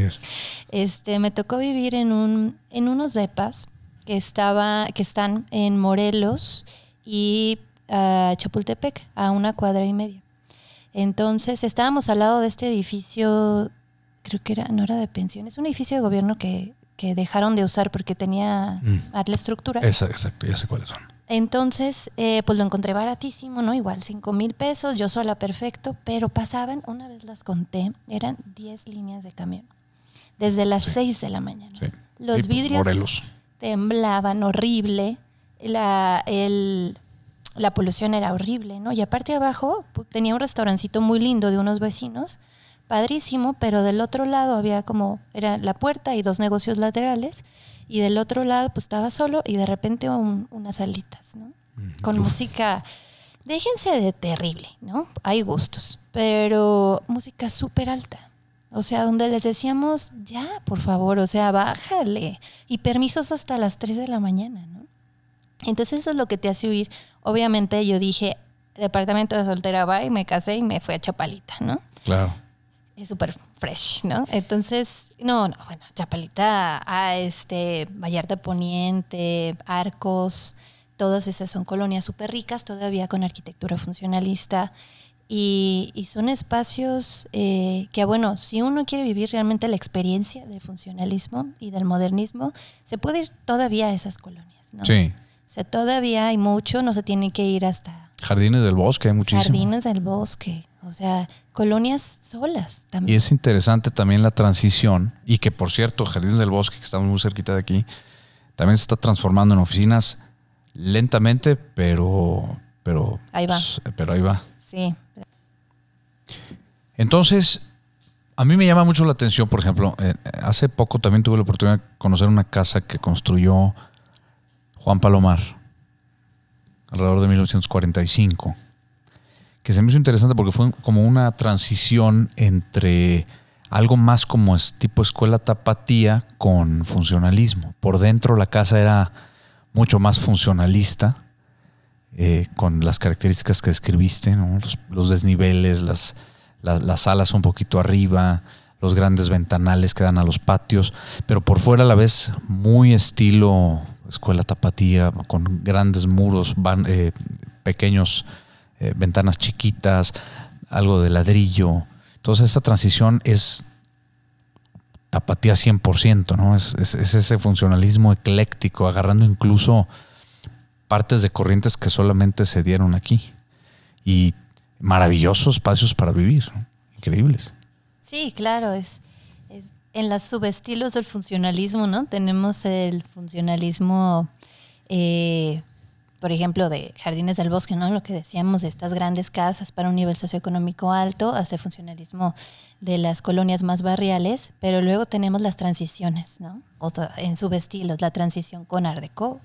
B: Este, me tocó vivir en un, en unos depas que estaba, que están en Morelos y uh, Chapultepec, a una cuadra y media. Entonces estábamos al lado de este edificio, creo que era, no era de pensiones, un edificio de gobierno que, que dejaron de usar porque tenía mm. la estructura.
A: exacto, ya sé cuáles son.
B: Entonces, eh, pues lo encontré baratísimo, ¿no? Igual, 5 mil pesos, yo sola perfecto, pero pasaban, una vez las conté, eran 10 líneas de camión, desde las 6 de la mañana. Los vidrios temblaban horrible, la, la polución era horrible, ¿no? Y aparte abajo tenía un restaurancito muy lindo de unos vecinos, padrísimo, pero del otro lado había como, era la puerta y dos negocios laterales y del otro lado pues estaba solo y de repente unas alitas, ¿no? Con música, déjense de terrible, ¿no? Hay gustos, pero música súper alta. O sea, donde les decíamos, ya, por favor, o sea, bájale. Y permisos hasta las 3 de la mañana, ¿no? Entonces eso es lo que te hace huir. Obviamente yo dije, departamento de soltera va y me casé y me fui a Chapalita, ¿no?
A: Claro.
B: Es súper fresh, ¿no? Entonces, no, no, bueno, Chapalita, a este, Vallarta Poniente, Arcos, todas esas son colonias súper ricas, todavía con arquitectura funcionalista. Y, son espacios eh, que, bueno, si uno quiere vivir realmente la experiencia del funcionalismo y del modernismo, se puede ir todavía a esas colonias, ¿no?
A: Sí.
B: O sea, todavía hay mucho, no se tiene que ir hasta...
A: Jardines del Bosque, hay muchísimo.
B: Jardines del Bosque, o sea, colonias solas también.
A: Y es interesante también la transición, y que por cierto, Jardines del Bosque, que estamos muy cerquita de aquí, también se está transformando en oficinas lentamente, pero... pero
B: ahí va.
A: Pues, pero ahí va.
B: Sí.
A: Entonces, a mí me llama mucho la atención, por ejemplo, eh, hace poco también tuve la oportunidad de conocer una casa que construyó Juan Palomar, alrededor de 1945, que se me hizo interesante porque fue como una transición entre algo más como tipo escuela tapatía con funcionalismo. Por dentro la casa era mucho más funcionalista, eh, con las características que describiste, los, desniveles, las, las, alas un poquito arriba, los grandes ventanales que dan a los patios, pero por fuera a la vez muy estilo escuela tapatía, con grandes muros, van, eh, pequeños eh, ventanas chiquitas, algo de ladrillo. Entonces esa transición es tapatía 100%, ¿no? Es, es, ese funcionalismo ecléctico, agarrando incluso partes de corrientes que solamente se dieron aquí. Y maravillosos espacios para vivir, increíbles.
B: Sí, claro, es en las subestilos del funcionalismo, ¿no? Tenemos el funcionalismo, eh, por ejemplo, de Jardines del Bosque, ¿no? Lo que decíamos de estas grandes casas para un nivel socioeconómico alto, hace funcionalismo de las colonias más barriales, pero luego tenemos las transiciones, ¿no? O sea, en subestilos, la transición con Art Deco,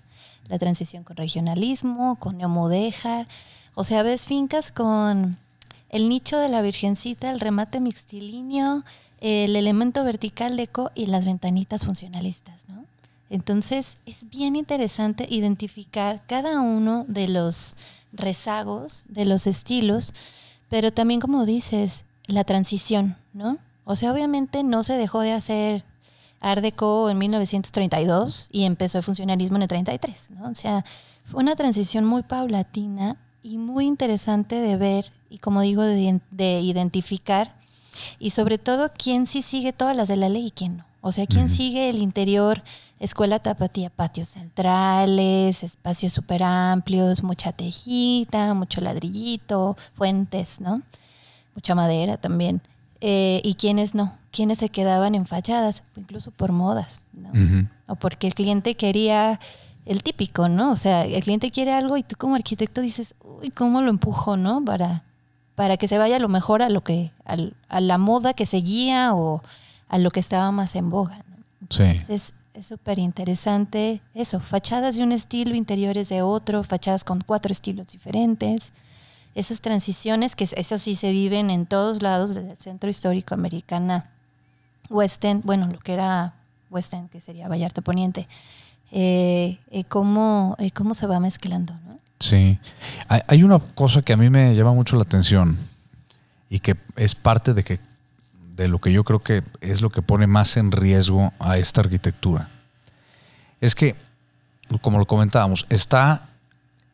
B: la transición con regionalismo, con neomudéjar, o sea, ves fincas con el nicho de la Virgencita, el remate mixtilíneo, el elemento vertical eco y las ventanitas funcionalistas, ¿no? Entonces es bien interesante identificar cada uno de los rezagos, de los estilos, pero también como dices, la transición, ¿no? O sea, obviamente no se dejó de hacer Art Deco en 1932 y empezó el funcionalismo en el 33, ¿no? O sea, fue una transición muy paulatina y muy interesante de ver y como digo, de, de identificar y sobre todo quién sí sigue todas las de la ley y quién no. O sea, quién sigue el interior, escuela tapatía, patios centrales, espacios súper amplios, mucha tejita, mucho ladrillito, fuentes, ¿no? Mucha madera también. Eh, y quiénes no, quiénes se quedaban en fachadas, incluso por modas, ¿no? O porque el cliente quería el típico, ¿no? O sea, el cliente quiere algo y tú como arquitecto dices, uy, ¿cómo lo empujo, no? Para, para que se vaya a lo mejor a lo que a la moda que seguía o a lo que estaba más en boga.
A: sí.
B: Es súper interesante eso, fachadas de un estilo, interiores de otro, fachadas con cuatro estilos diferentes. Esas transiciones que eso sí se viven en todos lados del centro histórico americana, West End, bueno, lo que era West End, que sería Vallarta Poniente, eh, eh, cómo, eh, cómo se va mezclando. ¿no?
A: Sí. Hay, una cosa que a mí me llama mucho la atención y que es parte de que de lo que yo creo que es lo que pone más en riesgo a esta arquitectura. Es que, como lo comentábamos, está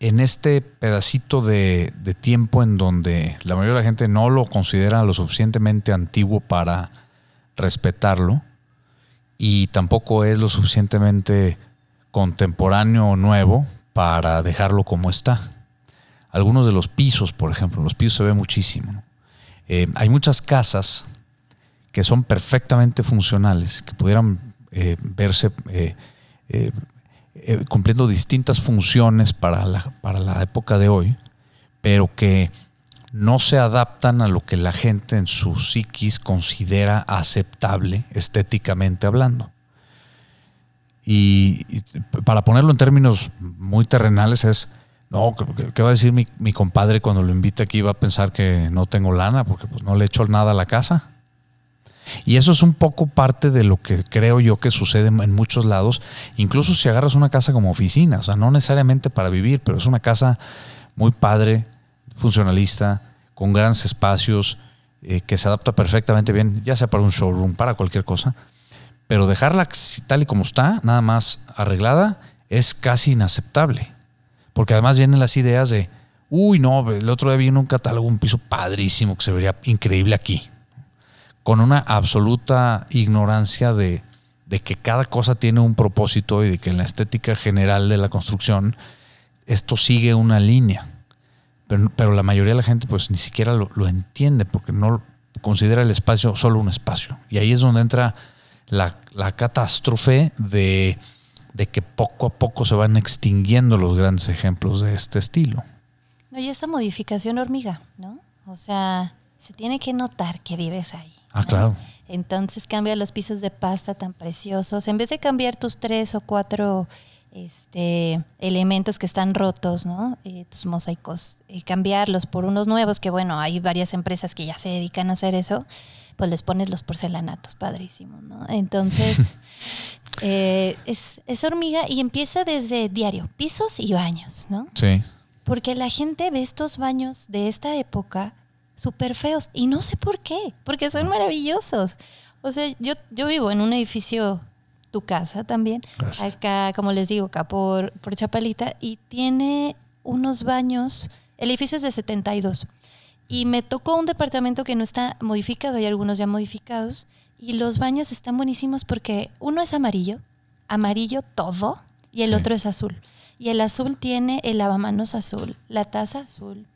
A: en este pedacito de, de, tiempo en donde la mayoría de la gente no lo considera lo suficientemente antiguo para respetarlo y tampoco es lo suficientemente contemporáneo o nuevo para dejarlo como está. Algunos de los pisos, por ejemplo, los pisos se ve muchísimo. Eh, hay muchas casas que son perfectamente funcionales, que pudieran eh, verse eh, cumpliendo distintas funciones para la, para la época de hoy, pero que no se adaptan a lo que la gente en su psiquis considera aceptable estéticamente hablando. Y, para ponerlo en términos muy terrenales es, no, ¿qué, va a decir mi, compadre cuando lo invite aquí? Va a pensar que no tengo lana porque pues, no le echo nada a la casa. Y eso es un poco parte de lo que creo yo que sucede en muchos lados, incluso si agarras una casa como oficina, o sea, no necesariamente para vivir, pero es una casa muy padre, funcionalista, con grandes espacios, eh, que se adapta perfectamente bien, ya sea para un showroom, para cualquier cosa. Pero dejarla tal y como está, nada más arreglada, es casi inaceptable. Porque además vienen las ideas de, uy, no, el otro día vi un catálogo un piso padrísimo que se vería increíble aquí. Con una absoluta ignorancia de, de que cada cosa tiene un propósito y de que en la estética general de la construcción esto sigue una línea. Pero, la mayoría de la gente pues ni siquiera lo, entiende porque no considera el espacio solo un espacio. Y ahí es donde entra la, catástrofe de, de, que poco a poco se van extinguiendo los grandes ejemplos de este estilo.
B: No, y esa modificación hormiga, ¿no? O sea, se tiene que notar que vives ahí.
A: Ah, claro.
B: Entonces cambia los pisos de pasta tan preciosos. En vez de cambiar tus tres o cuatro este, elementos que están rotos, ¿no? Eh, tus mosaicos, y cambiarlos por unos nuevos, que bueno, hay varias empresas que ya se dedican a hacer eso, pues les pones los porcelanatos, padrísimo, ¿no? Entonces, [LAUGHS] eh, es, es, hormiga y empieza desde diario, pisos y baños, ¿no?
A: Sí.
B: Porque la gente ve estos baños de esta época súper feos y no sé por qué, porque son maravillosos. O sea, yo, yo vivo en un edificio tu casa también. Acá, como les digo, acá por, por Chapalita. Y tiene unos baños. El edificio es de 72. Y me tocó un departamento que no está modificado, hay algunos ya modificados. Y los baños están buenísimos porque uno es amarillo, amarillo todo, y el otro es azul. Y el azul tiene el lavamanos azul, la taza azul,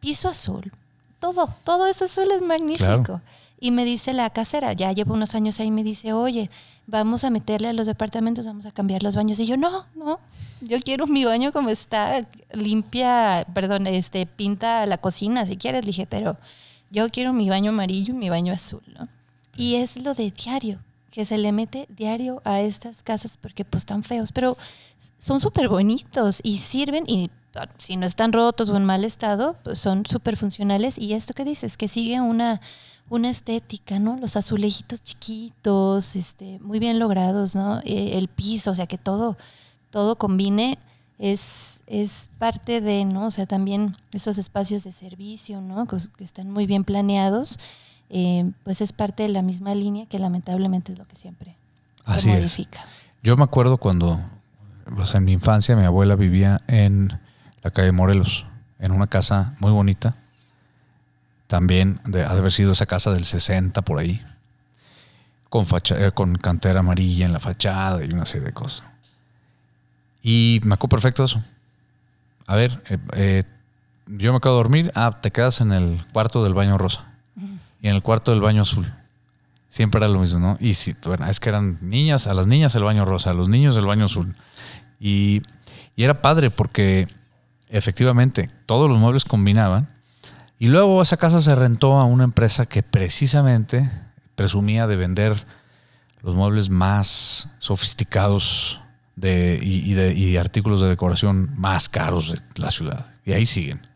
B: piso azul, todo, todo ese azul es magnífico. Y me dice la casera, ya llevo unos años ahí, me dice, oye, vamos a meterle a los departamentos, vamos a cambiar los baños. Y yo, no, no, yo quiero mi baño como está, limpia, perdón, este, pinta la cocina si quieres. Le dije, pero yo quiero mi baño amarillo y mi baño azul, ¿no? Y es lo de diario, que se le mete diario a estas casas porque pues están feos, pero son súper bonitos y sirven y si no están rotos o en mal estado, pues son súper funcionales. Y esto que dices, que sigue una una estética, ¿no? Los azulejitos chiquitos, este, muy bien logrados, ¿no? Eh, el piso, o sea, que todo, todo combine, es, es parte de, ¿no? O sea, también esos espacios de servicio, ¿no? Que, están muy bien planeados, eh, pues es parte de la misma línea que lamentablemente es lo que siempre se modifica.
A: Yo me acuerdo cuando, pues en mi infancia, mi abuela vivía en la calle Morelos, en una casa muy bonita también de, ha de haber sido esa casa del 60 por ahí, con, eh, con cantera amarilla en la fachada y una serie de cosas. Y me acuerdo perfecto eso. A ver, eh, eh, yo me acabo de dormir, ah, te quedas en el cuarto del baño rosa y en el cuarto del baño azul. Siempre era lo mismo, ¿no? Y si, bueno, es que eran niñas, a las niñas el baño rosa, a los niños el baño azul. Y, y era padre porque efectivamente todos los muebles combinaban y luego esa casa se rentó a una empresa que precisamente presumía de vender los muebles más sofisticados de, y, de, artículos de decoración más caros de la ciudad. Y ahí siguen.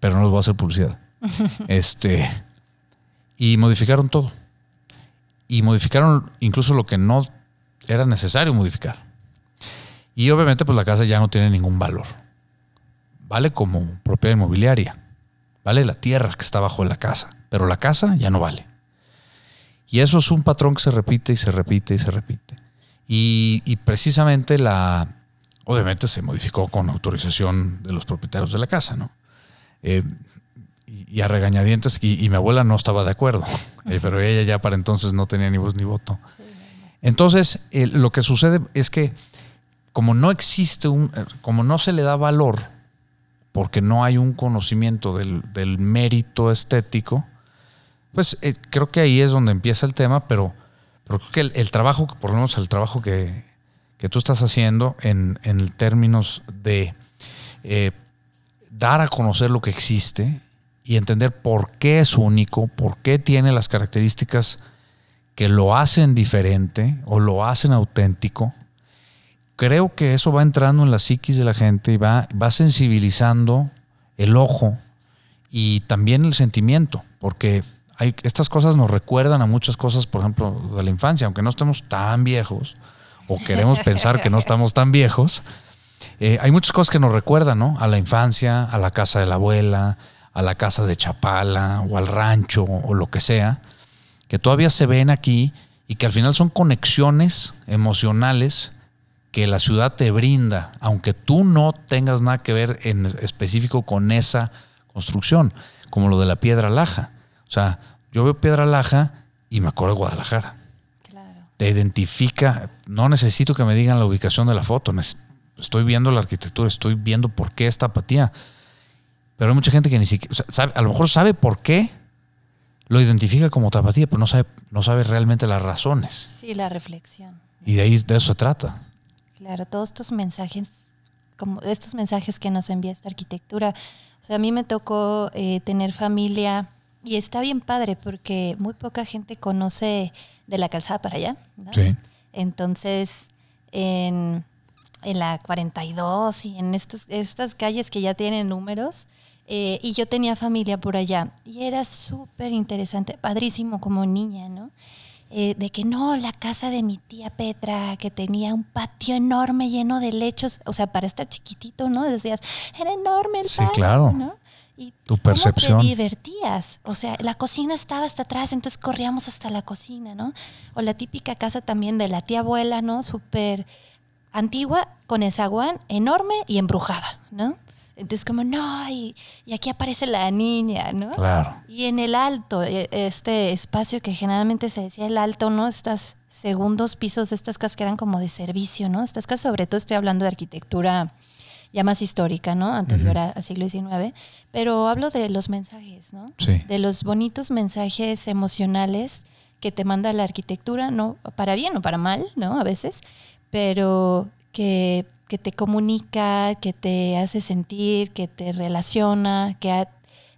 A: Pero no les voy a hacer publicidad. [LAUGHS] este, y modificaron todo. Y modificaron incluso lo que no era necesario modificar. Y obviamente pues la casa ya no tiene ningún valor. Vale como propiedad inmobiliaria Vale la tierra que está bajo la casa, pero la casa ya no vale. Y eso es un patrón que se repite y se repite y se repite. Y, precisamente la, obviamente se modificó con autorización de los propietarios de la casa, ¿no? Eh, y, a regañadientes, y, mi abuela no estaba de acuerdo, [LAUGHS] eh, pero ella ya para entonces no tenía ni voz ni voto. Entonces, lo que sucede es que como no existe un, como no se le da valor porque no hay un conocimiento del, mérito estético, pues eh, creo que ahí es donde empieza el tema, pero, creo que el, trabajo, por lo menos el trabajo que, tú estás haciendo en, términos de eh, dar a conocer lo que existe y entender por qué es único, por qué tiene las características que lo hacen diferente o lo hacen auténtico, creo que eso va entrando en la psiquis de la gente y va, va sensibilizando el ojo y también el sentimiento, porque hay, estas cosas nos recuerdan a muchas cosas, por ejemplo, de la infancia, aunque no estemos tan viejos, o queremos pensar que no estamos tan viejos, eh, hay muchas cosas que nos recuerdan, ¿no? A la infancia, a la casa de la abuela, a la casa de Chapala, o al rancho, o lo que sea, que todavía se ven aquí y que al final son conexiones emocionales que la ciudad te brinda, aunque tú no tengas nada que ver en específico con esa construcción, como lo de la piedra laja. O sea, yo veo piedra laja y me acuerdo de Guadalajara. Claro. Te identifica, no necesito que me digan la ubicación de la foto, estoy viendo la arquitectura, estoy viendo por qué esta apatía. Pero hay mucha gente que ni siquiera, sabe, a lo mejor sabe por qué, lo identifica como tapatía, pero no sabe, no sabe realmente las razones.
B: Sí, la reflexión.
A: Y de ahí de eso se trata.
B: Claro, todos estos mensajes, como estos mensajes que nos envía esta arquitectura. O sea, a mí me tocó eh, tener familia y está bien padre porque muy poca gente conoce de la calzada para allá. Sí. Entonces, en, en, la 42 y en estos, estas calles que ya tienen números, eh, y yo tenía familia por allá y era súper interesante, padrísimo como niña, ¿no? Eh, de que no, la casa de mi tía Petra, que tenía un patio enorme lleno de lechos, o sea, para estar chiquitito, ¿no? Decías, era enorme el
A: sí, claro.
B: ¿no?
A: Y tu percepción.
B: te divertías. O sea, la cocina estaba hasta atrás, entonces corríamos hasta la cocina, ¿no? O la típica casa también de la tía abuela, ¿no? Súper antigua, con esa zaguán enorme y embrujada, ¿no? Entonces, como, no, y, aquí aparece la niña, ¿no?
A: Claro.
B: Y en el alto, e, este espacio que generalmente se decía el alto, ¿no? Estas segundos pisos de estas casas que eran como de servicio, ¿no? Estas casas, sobre todo estoy hablando de arquitectura ya más histórica, ¿no? Anterior al siglo XIX. Pero hablo de los mensajes, ¿no?
A: Sí.
B: De los bonitos mensajes emocionales que te manda la arquitectura, no para bien o para mal, ¿no? A veces, pero que que te comunica, que te hace sentir, que te relaciona, que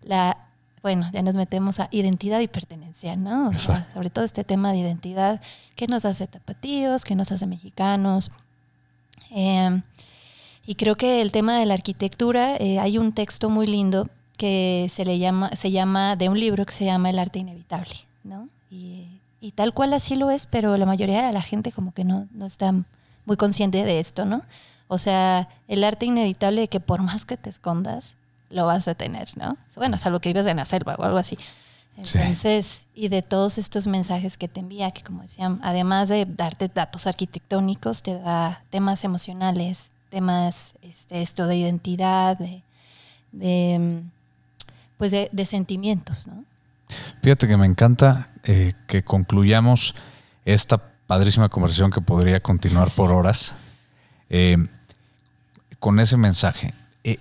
B: la, bueno, ya nos metemos a identidad y pertenencia, ¿no? O sea, sobre todo este tema de identidad, que nos hace tapatíos, que nos hace mexicanos. Em, y creo que el tema de la arquitectura, eh, hay un texto muy lindo que se le llama, se llama, de un libro que se llama El arte inevitable, ¿no? Y, y tal cual así lo es, pero la mayoría de la gente como que no, no está muy consciente de esto, ¿no? O sea, el arte inevitable de que por más que te escondas, lo vas a tener, ¿no? Bueno, salvo que vivas en la selva o algo así. Entonces, y de todos estos mensajes que te envía, que como decían, además de darte datos arquitectónicos, te da temas emocionales, temas, este, esto de identidad, de, pues de, sentimientos, ¿no?
A: Fíjate que me encanta eh, que concluyamos esta padrísima conversación que podría continuar por horas. Eh, con ese mensaje. Eh,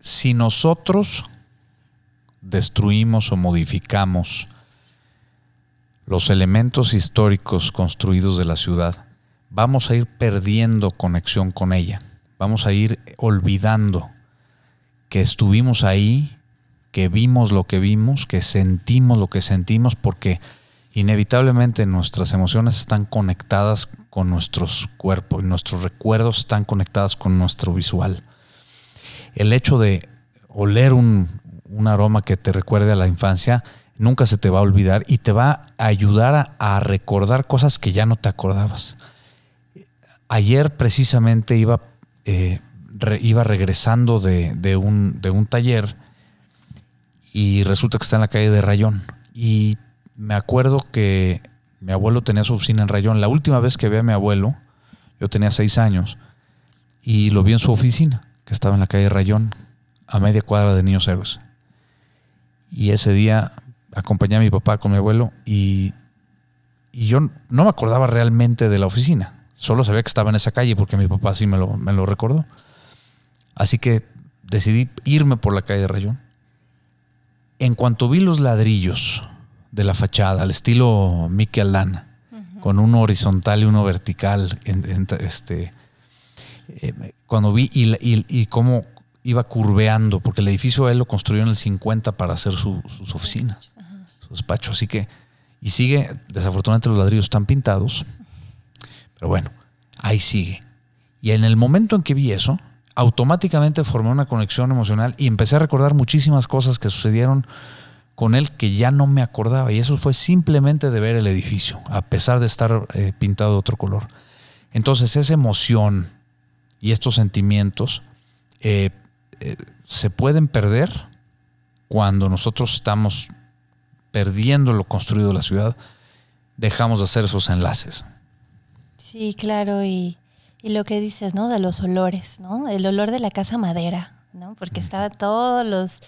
A: si nosotros destruimos o modificamos los elementos históricos construidos de la ciudad, vamos a ir perdiendo conexión con ella. Vamos a ir olvidando que estuvimos ahí, que vimos lo que vimos, que sentimos lo que sentimos, porque inevitablemente nuestras emociones están conectadas nuestros cuerpos y nuestros recuerdos están conectados con nuestro visual. El hecho de oler un, aroma que te recuerde a la infancia nunca se te va a olvidar y te va a ayudar a, recordar cosas que ya no te acordabas. Ayer precisamente iba, eh, iba regresando de, un, de un taller y resulta que está en la calle de Rayón. Y me acuerdo que mi abuelo tenía su oficina en Rayón. La última vez que vi a mi abuelo, yo tenía seis años, y lo vi en su oficina, que estaba en la calle Rayón, a media cuadra de Niños Héroes. Y ese día acompañé a mi papá con mi abuelo y, yo no me acordaba realmente de la oficina. Solo sabía que estaba en esa calle porque mi papá sí me lo, me lo recordó. Así que decidí irme por la calle Rayón. En cuanto vi los ladrillos de la fachada, al estilo Mikel Lana, con uno horizontal y uno vertical. este, eh, cuando vi y, cómo iba curveando, porque el edificio él lo construyó en el 50 para hacer sus oficinas, su despacho. Así que, y sigue, desafortunadamente los ladrillos están pintados, pero bueno, ahí sigue. Y en el momento en que vi eso, automáticamente formé una conexión emocional y empecé a recordar muchísimas cosas que sucedieron con él que ya no me acordaba. Y eso fue simplemente de ver el edificio, a pesar de estar eh, pintado de otro color. Entonces esa emoción y estos sentimientos eh, eh, se pueden perder cuando nosotros estamos perdiendo lo construido de la ciudad, dejamos de hacer esos enlaces.
B: Sí, claro, y, y lo que dices, ¿no? De los olores, ¿no? El olor de la casa madera, ¿no? Porque estaban todos los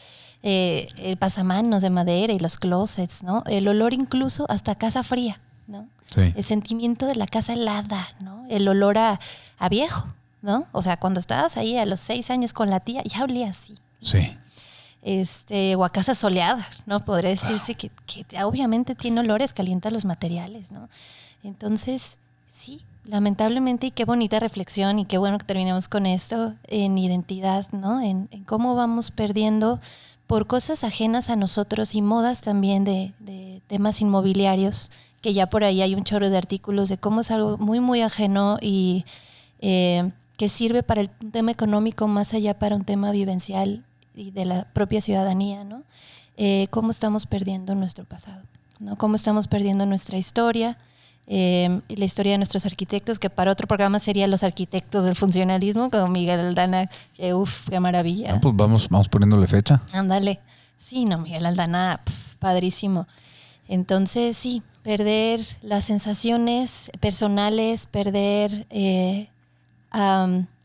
B: eh, el pasamanos de madera y los closets, ¿no? El olor incluso hasta casa fría, ¿no?
A: Sí.
B: El sentimiento de la casa helada, ¿no? El olor a, a viejo, ¿no? O sea, cuando estabas ahí a los seis años con la tía, ya olía así.
A: Sí.
B: Este, o a casa soleada, ¿no? Podría decirse que, que obviamente tiene olores, calienta los materiales, ¿no? Entonces, sí, lamentablemente, y qué bonita reflexión, y qué bueno que terminemos con esto, en identidad, ¿no? En, en cómo vamos perdiendo por cosas ajenas a nosotros y modas también de, temas inmobiliarios, que ya por ahí hay un chorro de artículos de cómo es algo muy, muy ajeno y eh, que sirve para el tema económico más allá para un tema vivencial y de la propia ciudadanía, ¿no? Eh, cómo estamos perdiendo nuestro pasado, ¿no? Cómo estamos perdiendo nuestra historia, eh, y la historia de nuestros arquitectos, que para otro programa sería los arquitectos del funcionalismo, como Miguel Aldana, que uff, qué maravilla.
A: Ah, pues vamos, vamos poniéndole fecha.
B: Ándale. Sí, no, Miguel Aldana, pf, padrísimo. Entonces, sí, perder las sensaciones personales, perder eh,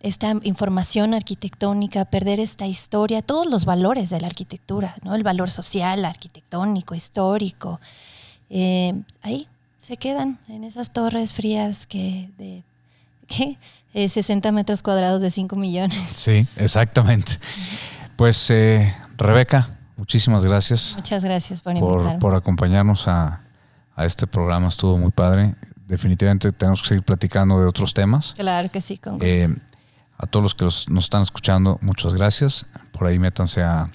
B: esta información arquitectónica, perder esta historia, todos los valores de la arquitectura, ¿no? El valor social, arquitectónico, histórico. Eh, ahí se quedan en esas torres frías que de [LAUGHS] ¿qué? Eh, 60 metros cuadrados de 5 millones.
A: Sí, exactamente. Pues eh, Rebeca, muchísimas gracias
B: Muchas gracias por
A: por, por acompañarnos a, a este programa. Estuvo muy padre. Definitivamente tenemos que seguir platicando de otros temas.
B: Claro que sí, con gusto.
A: Eh, a todos los que los- nos están escuchando, muchas gracias. Por ahí métanse a-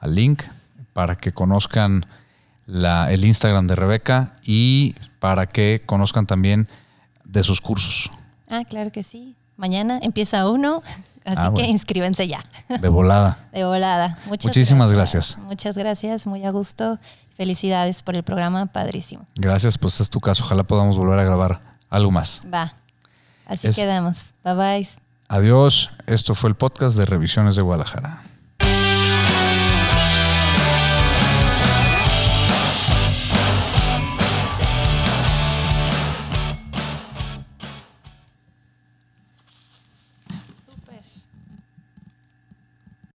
A: al link para que conozcan la- el Instagram de Rebeca y para que conozcan también de sus cursos
B: ah, claro que sí. Mañana empieza uno, [LAUGHS] así
A: Ah,
B: que inscríbanse ya.
A: de volada. [LAUGHS]
B: De volada. Muchas
A: Muchísimas gracias.
B: Muchas gracias, muy a gusto. Felicidades por el programa, padrísimo.
A: Gracias, pues es tu caso. Ojalá podamos volver a grabar algo más.
B: Va. Así
A: Es-
B: quedamos. Bye bye.
A: Adiós. Esto fue el podcast de Revisiones de Guadalajara.